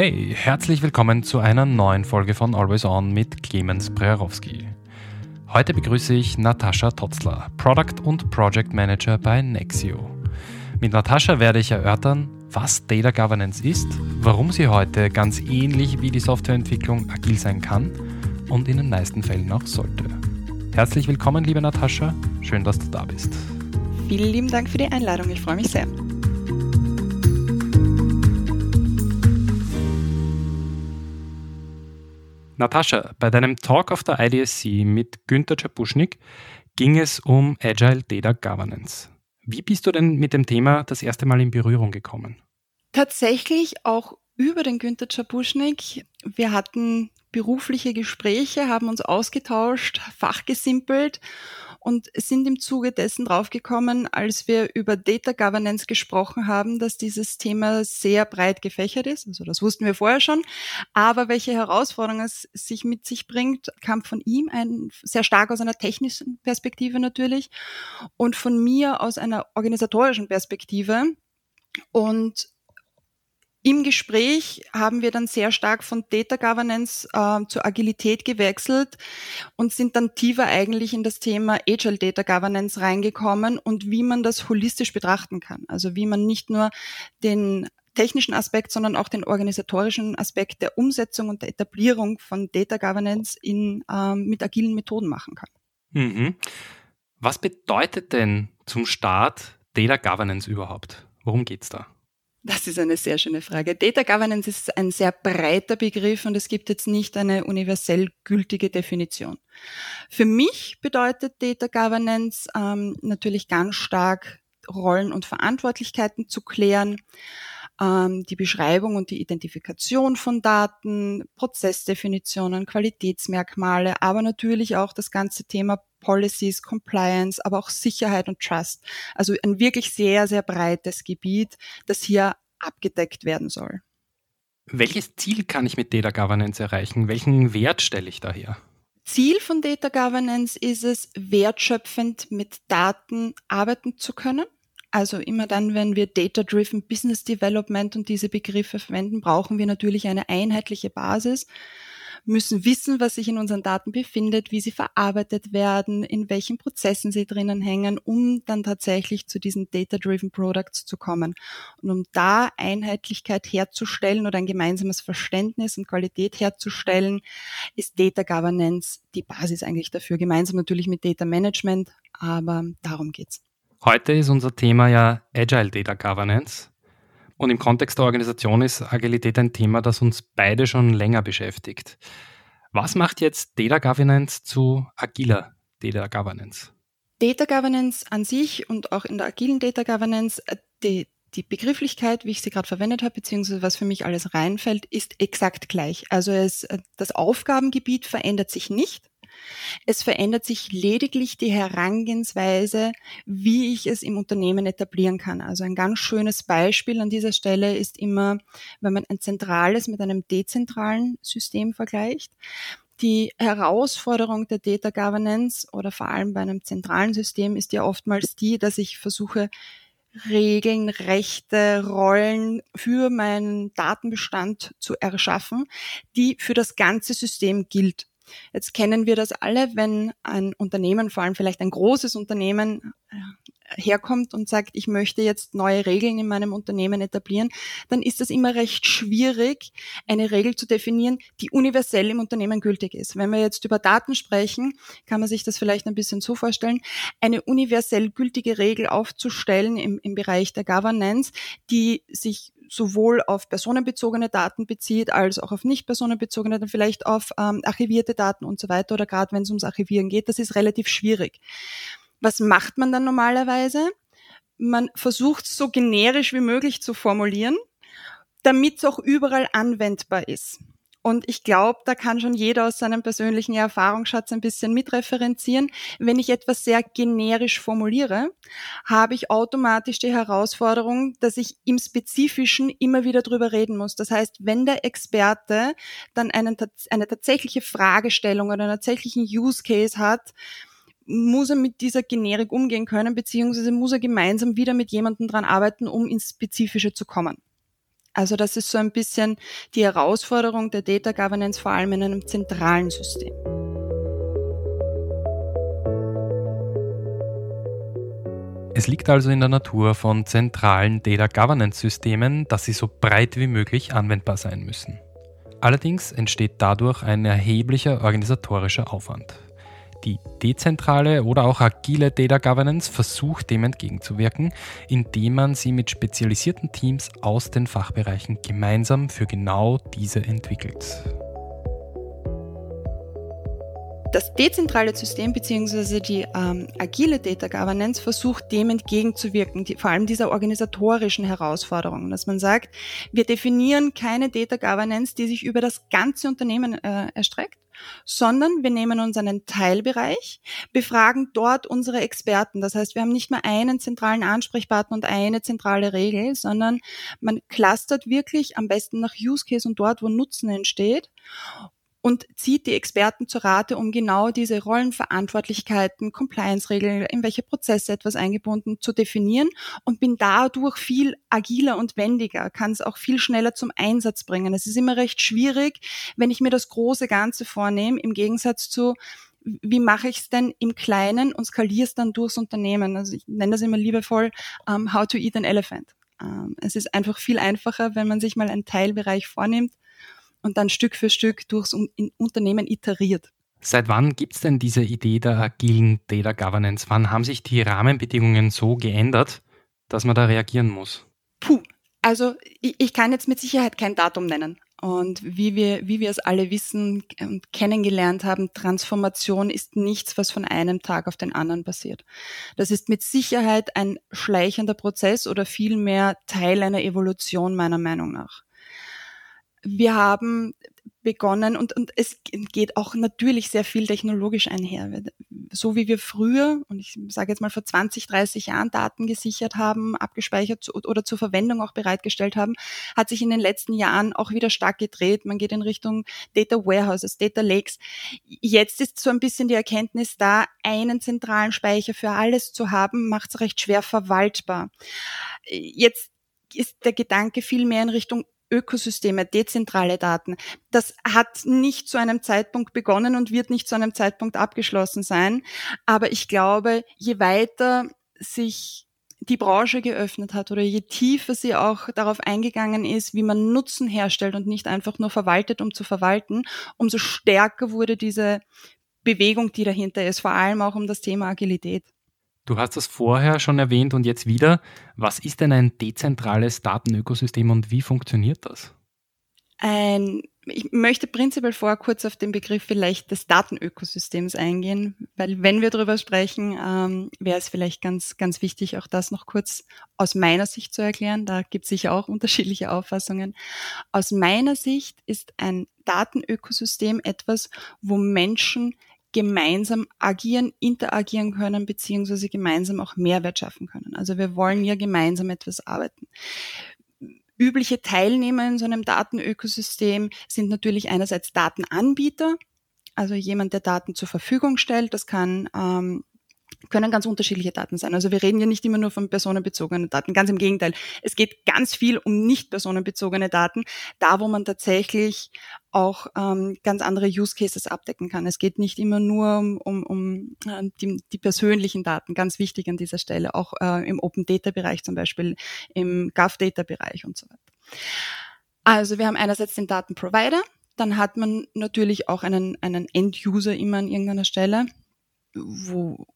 Hey, herzlich willkommen zu einer neuen Folge von Always On mit Clemens Brejarowski. Heute begrüße ich Natascha Totzler, Product und Project Manager bei Nexio. Mit Natascha werde ich erörtern, was Data Governance ist, warum sie heute ganz ähnlich wie die Softwareentwicklung agil sein kann und in den meisten Fällen auch sollte. Herzlich willkommen, liebe Natascha. Schön, dass du da bist. Vielen lieben Dank für die Einladung. Ich freue mich sehr. Natascha, bei deinem Talk auf der IDSC mit Günter Czapuschnik ging es um Agile Data Governance. Wie bist du denn mit dem Thema das erste Mal in Berührung gekommen? Tatsächlich auch über den Günter Czapuschnik. Wir hatten berufliche Gespräche, haben uns ausgetauscht, fachgesimpelt und sind im Zuge dessen draufgekommen, als wir über Data Governance gesprochen haben, dass dieses Thema sehr breit gefächert ist. Also das wussten wir vorher schon. Aber welche Herausforderungen es sich mit sich bringt, kam von ihm ein, sehr stark aus einer technischen Perspektive natürlich und von mir aus einer organisatorischen Perspektive. Und im Gespräch haben wir dann sehr stark von Data Governance äh, zur Agilität gewechselt und sind dann tiefer eigentlich in das Thema Agile Data Governance reingekommen und wie man das holistisch betrachten kann. Also wie man nicht nur den technischen Aspekt, sondern auch den organisatorischen Aspekt der Umsetzung und der Etablierung von Data Governance in, ähm, mit agilen Methoden machen kann. Mhm. Was bedeutet denn zum Start Data Governance überhaupt? Worum geht's da? Das ist eine sehr schöne Frage. Data Governance ist ein sehr breiter Begriff und es gibt jetzt nicht eine universell gültige Definition. Für mich bedeutet Data Governance ähm, natürlich ganz stark Rollen und Verantwortlichkeiten zu klären, ähm, die Beschreibung und die Identifikation von Daten, Prozessdefinitionen, Qualitätsmerkmale, aber natürlich auch das ganze Thema Policies, Compliance, aber auch Sicherheit und Trust. Also ein wirklich sehr, sehr breites Gebiet, das hier abgedeckt werden soll. Welches Ziel kann ich mit Data Governance erreichen? Welchen Wert stelle ich daher? Ziel von Data Governance ist es, wertschöpfend mit Daten arbeiten zu können. Also immer dann, wenn wir Data-Driven Business Development und diese Begriffe verwenden, brauchen wir natürlich eine einheitliche Basis, müssen wissen, was sich in unseren Daten befindet, wie sie verarbeitet werden, in welchen Prozessen sie drinnen hängen, um dann tatsächlich zu diesen Data-Driven Products zu kommen. Und um da Einheitlichkeit herzustellen oder ein gemeinsames Verständnis und Qualität herzustellen, ist Data Governance die Basis eigentlich dafür, gemeinsam natürlich mit Data Management, aber darum geht's. Heute ist unser Thema ja Agile Data Governance. Und im Kontext der Organisation ist Agilität ein Thema, das uns beide schon länger beschäftigt. Was macht jetzt Data Governance zu agiler Data Governance? Data Governance an sich und auch in der agilen Data Governance, die, die Begrifflichkeit, wie ich sie gerade verwendet habe, beziehungsweise was für mich alles reinfällt, ist exakt gleich. Also es, das Aufgabengebiet verändert sich nicht. Es verändert sich lediglich die Herangehensweise, wie ich es im Unternehmen etablieren kann. Also ein ganz schönes Beispiel an dieser Stelle ist immer, wenn man ein zentrales mit einem dezentralen System vergleicht. Die Herausforderung der Data Governance oder vor allem bei einem zentralen System ist ja oftmals die, dass ich versuche, Regeln, Rechte, Rollen für meinen Datenbestand zu erschaffen, die für das ganze System gilt. Jetzt kennen wir das alle, wenn ein Unternehmen, vor allem vielleicht ein großes Unternehmen, äh, herkommt und sagt, ich möchte jetzt neue Regeln in meinem Unternehmen etablieren, dann ist das immer recht schwierig, eine Regel zu definieren, die universell im Unternehmen gültig ist. Wenn wir jetzt über Daten sprechen, kann man sich das vielleicht ein bisschen so vorstellen, eine universell gültige Regel aufzustellen im, im Bereich der Governance, die sich sowohl auf personenbezogene Daten bezieht, als auch auf nicht personenbezogene, dann vielleicht auf ähm, archivierte Daten und so weiter oder gerade wenn es ums Archivieren geht, das ist relativ schwierig. Was macht man dann normalerweise? Man versucht es so generisch wie möglich zu formulieren, damit es auch überall anwendbar ist. Und ich glaube, da kann schon jeder aus seinem persönlichen Erfahrungsschatz ein bisschen mitreferenzieren. Wenn ich etwas sehr generisch formuliere, habe ich automatisch die Herausforderung, dass ich im Spezifischen immer wieder drüber reden muss. Das heißt, wenn der Experte dann einen, eine tatsächliche Fragestellung oder einen tatsächlichen Use Case hat, muss er mit dieser Generik umgehen können, beziehungsweise muss er gemeinsam wieder mit jemandem dran arbeiten, um ins Spezifische zu kommen. Also das ist so ein bisschen die Herausforderung der Data Governance, vor allem in einem zentralen System. Es liegt also in der Natur von zentralen Data Governance Systemen, dass sie so breit wie möglich anwendbar sein müssen. Allerdings entsteht dadurch ein erheblicher organisatorischer Aufwand. Die dezentrale oder auch agile Data Governance versucht dem entgegenzuwirken, indem man sie mit spezialisierten Teams aus den Fachbereichen gemeinsam für genau diese entwickelt. Das dezentrale System bzw. die ähm, agile Data Governance versucht dem entgegenzuwirken, die, vor allem dieser organisatorischen Herausforderung, dass man sagt, wir definieren keine Data Governance, die sich über das ganze Unternehmen äh, erstreckt, sondern wir nehmen uns einen Teilbereich, befragen dort unsere Experten. Das heißt, wir haben nicht mehr einen zentralen Ansprechpartner und eine zentrale Regel, sondern man clustert wirklich am besten nach Use Case und dort, wo Nutzen entsteht und zieht die Experten zu Rate, um genau diese Rollenverantwortlichkeiten, Compliance-Regeln, in welche Prozesse etwas eingebunden zu definieren und bin dadurch viel agiler und wendiger, kann es auch viel schneller zum Einsatz bringen. Es ist immer recht schwierig, wenn ich mir das große Ganze vornehme, im Gegensatz zu wie mache ich es denn im Kleinen und skaliere es dann durchs Unternehmen? Also ich nenne das immer liebevoll um, ähm, How to Eat an Elephant. Um, ähm, es ist einfach viel einfacher, wenn man sich mal einen Teilbereich vornimmt und dann Stück für Stück durchs Unternehmen iteriert. Seit wann gibt es denn diese Idee der agilen Data Governance? Wann haben sich die Rahmenbedingungen so geändert, dass man da reagieren muss? Puh, also ich, ich kann jetzt mit Sicherheit kein Datum nennen. Und wie wir, wie wir es alle wissen und kennengelernt haben, Transformation ist nichts, was von einem Tag auf den anderen passiert. Das ist mit Sicherheit ein schleichender Prozess oder vielmehr Teil einer Evolution meiner Meinung nach wir haben begonnen und, und es geht auch natürlich sehr viel technologisch einher. So wie wir früher, und ich sage jetzt mal vor 20, 30 Jahren Daten gesichert haben, abgespeichert oder zur Verwendung auch bereitgestellt haben, hat sich in den letzten Jahren auch wieder stark gedreht. Man geht in Richtung Data Warehouses, Data Lakes. Jetzt ist so ein bisschen die Erkenntnis da, einen zentralen Speicher für alles zu haben, macht es recht schwer verwaltbar. Jetzt ist der Gedanke viel mehr in Richtung Ökosysteme, dezentrale Daten. Das hat nicht zu einem Zeitpunkt begonnen und wird nicht zu einem Zeitpunkt abgeschlossen sein. Aber ich glaube, je weiter sich die Branche geöffnet hat oder je tiefer sie auch darauf eingegangen ist, wie man Nutzen herstellt und nicht einfach nur verwaltet, um zu verwalten, umso stärker wurde diese Bewegung, die dahinter ist, vor allem auch um das Thema Agilität. Du hast das vorher schon erwähnt und jetzt wieder. Was ist denn ein dezentrales Datenökosystem und wie funktioniert das? Ein, ich möchte prinzipiell vorher kurz auf den Begriff vielleicht des Datenökosystems eingehen, weil wenn wir darüber sprechen, ähm, wäre es vielleicht ganz, ganz wichtig, auch das noch kurz aus meiner Sicht zu erklären. Da gibt es sicher auch unterschiedliche Auffassungen. Aus meiner Sicht ist ein Datenökosystem etwas, wo Menschen gemeinsam agieren, interagieren können, beziehungsweise gemeinsam auch Mehrwert schaffen können. Also wir wollen ja gemeinsam etwas arbeiten. Übliche Teilnehmer in so einem Datenökosystem sind natürlich einerseits Datenanbieter, also jemand, der Daten zur Verfügung stellt. Das kann ähm, können ganz unterschiedliche Daten sein. Also wir reden ja nicht immer nur von personenbezogenen Daten. Ganz im Gegenteil. Es geht ganz viel um nicht personenbezogene Daten, da wo man tatsächlich auch ähm, ganz andere Use Cases abdecken kann. Es geht nicht immer nur um, um, um äh, die, die persönlichen Daten, ganz wichtig an dieser Stelle, auch äh, im Open Data Bereich zum Beispiel, im Gov Data Bereich und so weiter. Also wir haben einerseits den Datenprovider, dann hat man natürlich auch einen, einen End-User immer an irgendeiner Stelle, wo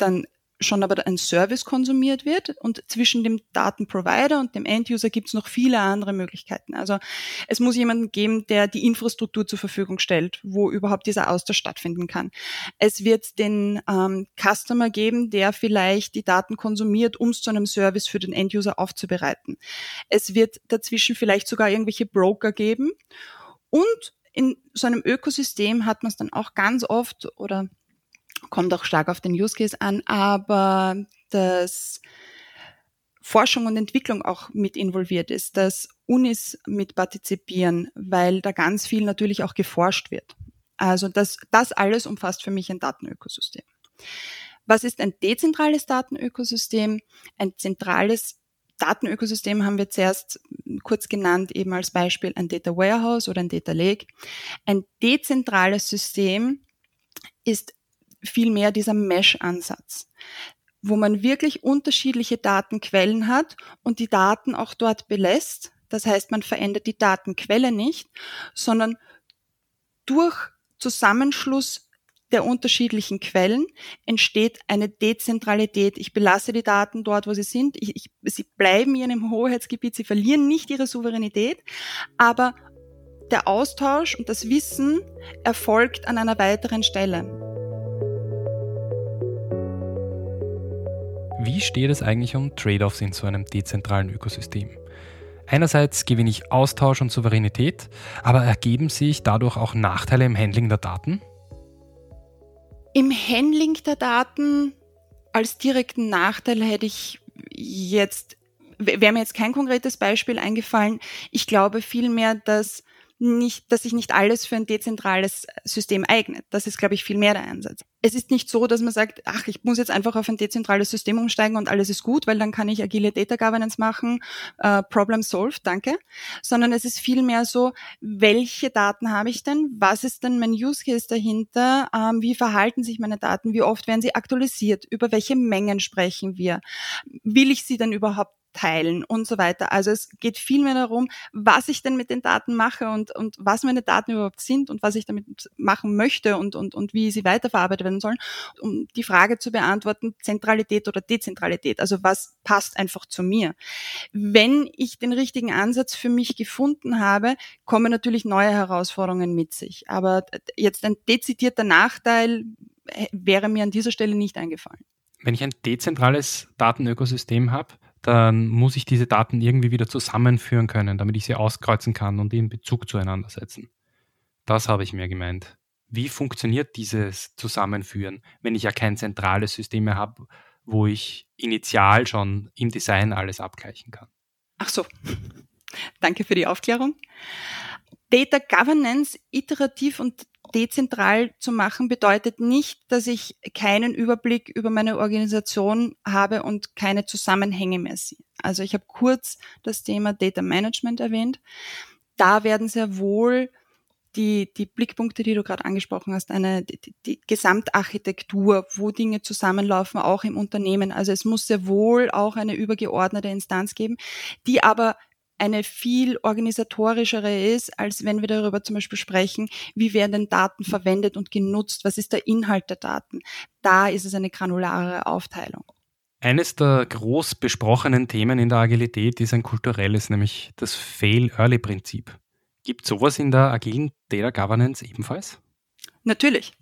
dann schon aber ein Service konsumiert wird und zwischen dem Datenprovider und dem Enduser gibt es noch viele andere Möglichkeiten. Also es muss jemanden geben, der die Infrastruktur zur Verfügung stellt, wo überhaupt dieser Austausch stattfinden kann. Es wird den ähm, Customer geben, der vielleicht die Daten konsumiert, um es zu einem Service für den Enduser aufzubereiten. Es wird dazwischen vielleicht sogar irgendwelche Broker geben und in so einem Ökosystem hat man es dann auch ganz oft oder kommt auch stark auf den Use Case an, aber dass Forschung und Entwicklung auch mit involviert ist, dass Unis mit partizipieren, weil da ganz viel natürlich auch geforscht wird. Also das, das alles umfasst für mich ein Datenökosystem. Was ist ein dezentrales Datenökosystem? Ein zentrales Datenökosystem haben wir zuerst kurz genannt eben als Beispiel ein Data Warehouse oder ein Data Lake. Ein dezentrales System ist vielmehr dieser Mesh-Ansatz wo man wirklich unterschiedliche Datenquellen hat und die Daten auch dort belässt. Das heißt, man verändert die Datenquelle nicht, sondern durch Zusammenschluss der unterschiedlichen Quellen entsteht eine Dezentralität. Ich belasse die Daten dort, wo sie sind. Ich, ich, sie bleiben in ihrem Hoheitsgebiet, sie verlieren nicht ihre Souveränität, aber der Austausch und das Wissen erfolgt an einer weiteren Stelle. Wie steht es eigentlich um Trade-offs in so einem dezentralen Ökosystem? Einerseits gewinne ich Austausch und Souveränität, aber ergeben sich dadurch auch Nachteile im Handling der Daten? Im Handling der Daten als direkten Nachteil hätte ich jetzt, wäre mir jetzt kein konkretes Beispiel eingefallen. Ich glaube vielmehr, dass nicht, dass sich nicht alles für ein dezentrales System eignet. Das ist, glaube ich, viel mehr der Einsatz. Es ist nicht so, dass man sagt, ach, ich muss jetzt einfach auf ein dezentrales System umsteigen und alles ist gut, weil dann kann ich agile Data Governance machen, uh, Problem solved, danke. Sondern es ist vielmehr so, welche Daten habe ich denn? Was ist denn mein Use Case dahinter? Ähm, wie verhalten sich meine Daten? Wie oft werden sie aktualisiert? Über welche Mengen sprechen wir? Will ich sie denn überhaupt teilen und so weiter. Also es geht vielmehr darum, was ich denn mit den Daten mache und, und was meine Daten überhaupt sind und was ich damit machen möchte und, und, und wie sie weiterverarbeitet werden sollen, um die Frage zu beantworten, Zentralität oder Dezentralität. Also was passt einfach zu mir. Wenn ich den richtigen Ansatz für mich gefunden habe, kommen natürlich neue Herausforderungen mit sich. Aber jetzt ein dezidierter Nachteil äh, wäre mir an dieser Stelle nicht eingefallen. Wenn ich ein dezentrales Datenökosystem habe, dann muss ich diese Daten irgendwie wieder zusammenführen können, damit ich sie auskreuzen kann und in Bezug zueinander setzen. Das habe ich mir gemeint. Wie funktioniert dieses Zusammenführen, wenn ich ja kein zentrales System mehr habe, wo ich initial schon im Design alles abgleichen kann? Ach so. Danke für die Aufklärung. Data Governance iterativ und dezentral zu machen bedeutet nicht, dass ich keinen Überblick über meine Organisation habe und keine Zusammenhänge mehr sehe. Also ich habe kurz das Thema Data Management erwähnt. Da werden sehr wohl die, die Blickpunkte, die du gerade angesprochen hast, eine die, die Gesamtarchitektur, wo Dinge zusammenlaufen, auch im Unternehmen. Also es muss sehr wohl auch eine übergeordnete Instanz geben, die aber eine viel organisatorischere ist, als wenn wir darüber zum Beispiel sprechen, wie werden denn Daten verwendet und genutzt, was ist der Inhalt der Daten. Da ist es eine granulare Aufteilung. Eines der groß besprochenen Themen in der Agilität ist ein kulturelles, nämlich das Fail-Early-Prinzip. Gibt sowas in der agilen Data Governance ebenfalls? Natürlich.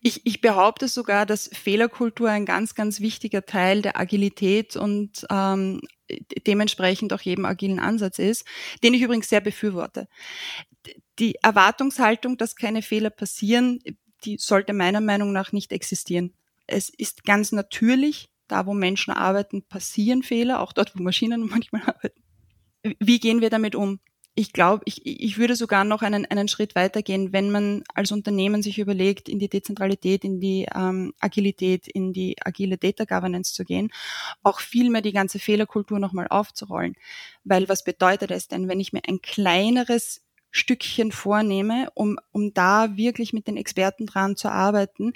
Ich, ich behaupte sogar, dass Fehlerkultur ein ganz, ganz wichtiger Teil der Agilität und ähm, dementsprechend auch jedem agilen Ansatz ist, den ich übrigens sehr befürworte. Die Erwartungshaltung, dass keine Fehler passieren, die sollte meiner Meinung nach nicht existieren. Es ist ganz natürlich, da wo Menschen arbeiten, passieren Fehler, auch dort, wo Maschinen manchmal arbeiten. Wie gehen wir damit um? Ich glaube, ich, ich würde sogar noch einen, einen Schritt weitergehen, wenn man als Unternehmen sich überlegt, in die Dezentralität, in die ähm, Agilität, in die agile Data Governance zu gehen, auch viel mehr die ganze Fehlerkultur nochmal aufzurollen. Weil was bedeutet es denn, wenn ich mir ein kleineres Stückchen vornehme, um, um da wirklich mit den Experten dran zu arbeiten,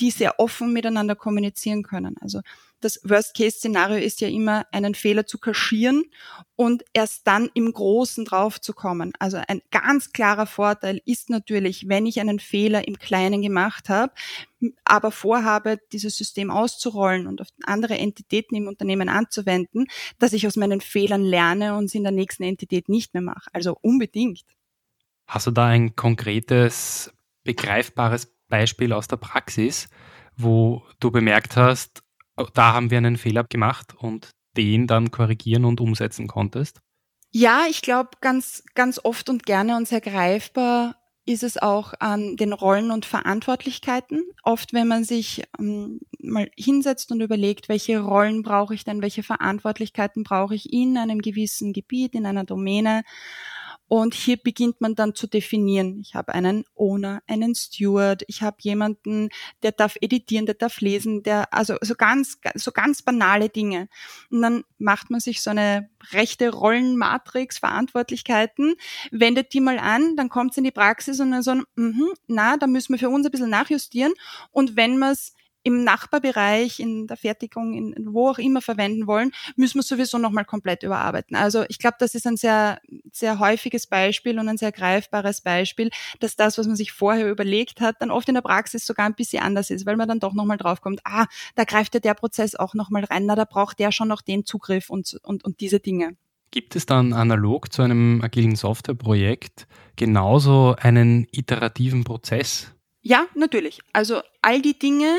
die sehr offen miteinander kommunizieren können. Also das Worst-Case-Szenario ist ja immer, einen Fehler zu kaschieren und erst dann im Großen drauf zu kommen. Also ein ganz klarer Vorteil ist natürlich, wenn ich einen Fehler im Kleinen gemacht habe, aber vorhabe, dieses System auszurollen und auf andere Entitäten im Unternehmen anzuwenden, dass ich aus meinen Fehlern lerne und sie in der nächsten Entität nicht mehr mache. Also unbedingt. Hast du da ein konkretes, begreifbares Beispiel aus der Praxis, wo du bemerkt hast, da haben wir einen Fehler gemacht und den dann korrigieren und umsetzen konntest? Ja, ich glaube ganz, ganz oft und gerne und sehr greifbar ist es auch an den Rollen und Verantwortlichkeiten. Oft, wenn man sich ähm, mal hinsetzt und überlegt, welche Rollen brauche ich denn, welche Verantwortlichkeiten brauche ich in einem gewissen Gebiet, in einer Domäne Und hier beginnt man dann zu definieren. Ich habe einen Owner, einen Steward, ich habe jemanden, der darf editieren, der darf lesen, der, also so ganz, so ganz banale Dinge. Und dann macht man sich so eine rechte Rollenmatrix, Verantwortlichkeiten, wendet die mal an, dann kommt es in die Praxis und dann so, mh, na, da müssen wir für uns ein bisschen nachjustieren. Und wenn wir es im Nachbarbereich, in der Fertigung, in, wo auch immer verwenden wollen, müssen wir sowieso nochmal komplett überarbeiten. Also ich glaube, das ist ein sehr, sehr häufiges Beispiel und ein sehr greifbares Beispiel, dass das, was man sich vorher überlegt hat, dann oft in der Praxis sogar ein bisschen anders ist, weil man dann doch nochmal draufkommt, ah, da greift ja der Prozess auch nochmal rein, na, da braucht der schon noch den Zugriff und, und, und diese Dinge. Gibt es dann analog zu einem agilen Softwareprojekt genauso einen iterativen Prozess? Ja, natürlich. Also all die Dinge,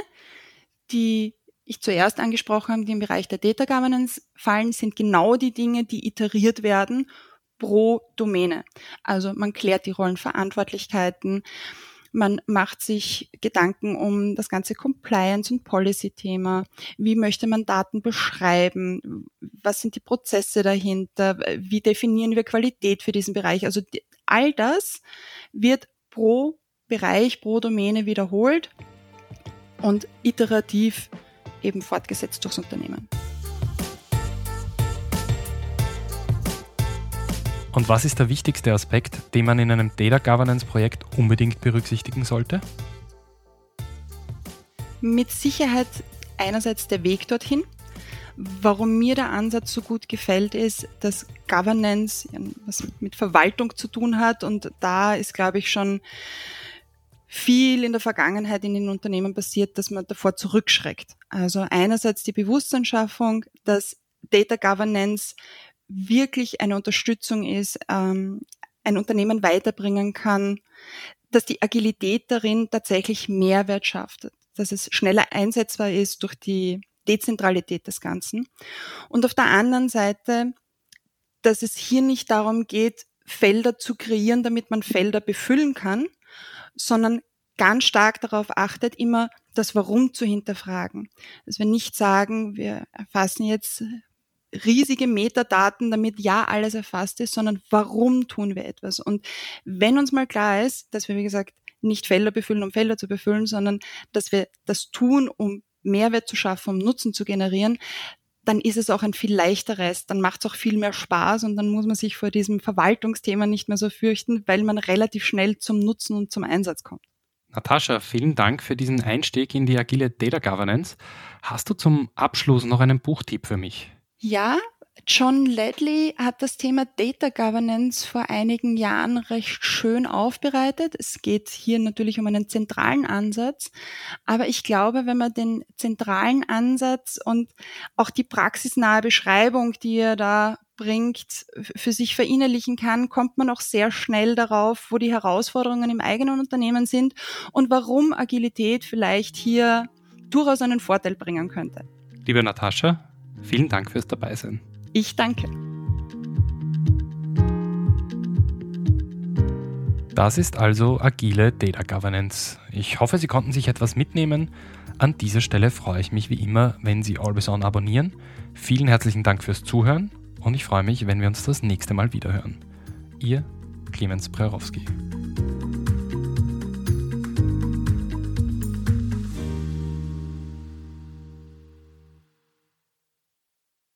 die ich zuerst angesprochen habe, die im Bereich der Data Governance fallen, sind genau die Dinge, die iteriert werden pro Domäne. Also man klärt die Rollenverantwortlichkeiten, man macht sich Gedanken um das ganze Compliance- und Policy-Thema. Wie möchte man Daten beschreiben? Was sind die Prozesse dahinter? Wie definieren wir Qualität für diesen Bereich? Also all das wird pro Bereich, pro Domäne wiederholt und iterativ eben fortgesetzt durchs Unternehmen. Und was ist der wichtigste Aspekt, den man in einem Data Governance Projekt unbedingt berücksichtigen sollte? Mit Sicherheit einerseits der Weg dorthin. Warum mir der Ansatz so gut gefällt, ist, dass Governance was mit Verwaltung zu tun hat und da ist, glaube ich, schon viel in der Vergangenheit in den Unternehmen passiert, dass man davor zurückschreckt. Also einerseits die Bewusstseinsschaffung, dass Data Governance wirklich eine Unterstützung ist, ähm, ein Unternehmen weiterbringen kann, dass die Agilität darin tatsächlich Mehrwert schafft, dass es schneller einsetzbar ist durch die Dezentralität des Ganzen. Und auf der anderen Seite, dass es hier nicht darum geht, Felder zu kreieren, damit man Felder befüllen kann, sondern ganz stark darauf achtet, immer das Warum zu hinterfragen. Dass wir nicht sagen, wir erfassen jetzt riesige Metadaten, damit ja alles erfasst ist, sondern warum tun wir etwas? Und wenn uns mal klar ist, dass wir, wie gesagt, nicht Felder befüllen, um Felder zu befüllen, sondern dass wir das tun, um Mehrwert zu schaffen, um Nutzen zu generieren, dann ist es auch ein viel leichteres, dann macht es auch viel mehr Spaß und dann muss man sich vor diesem Verwaltungsthema nicht mehr so fürchten, weil man relativ schnell zum Nutzen und zum Einsatz kommt. Natascha, vielen Dank für diesen Einstieg in die agile Data Governance. Hast du zum Abschluss noch einen Buchtipp für mich? Ja, John Ledley hat das Thema Data Governance vor einigen Jahren recht schön aufbereitet. Es geht hier natürlich um einen zentralen Ansatz, aber ich glaube, wenn man den zentralen Ansatz und auch die praxisnahe Beschreibung, die er da bringt, für sich verinnerlichen kann, kommt man auch sehr schnell darauf, wo die Herausforderungen im eigenen Unternehmen sind und warum Agilität vielleicht hier durchaus einen Vorteil bringen könnte. Liebe Natascha, vielen Dank fürs Dabeisein. Ich danke. Das ist also agile Data Governance. Ich hoffe, Sie konnten sich etwas mitnehmen. An dieser Stelle freue ich mich wie immer, wenn Sie Always On abonnieren. Vielen herzlichen Dank fürs Zuhören und ich freue mich, wenn wir uns das nächste Mal wiederhören. Ihr Clemens Prerowski.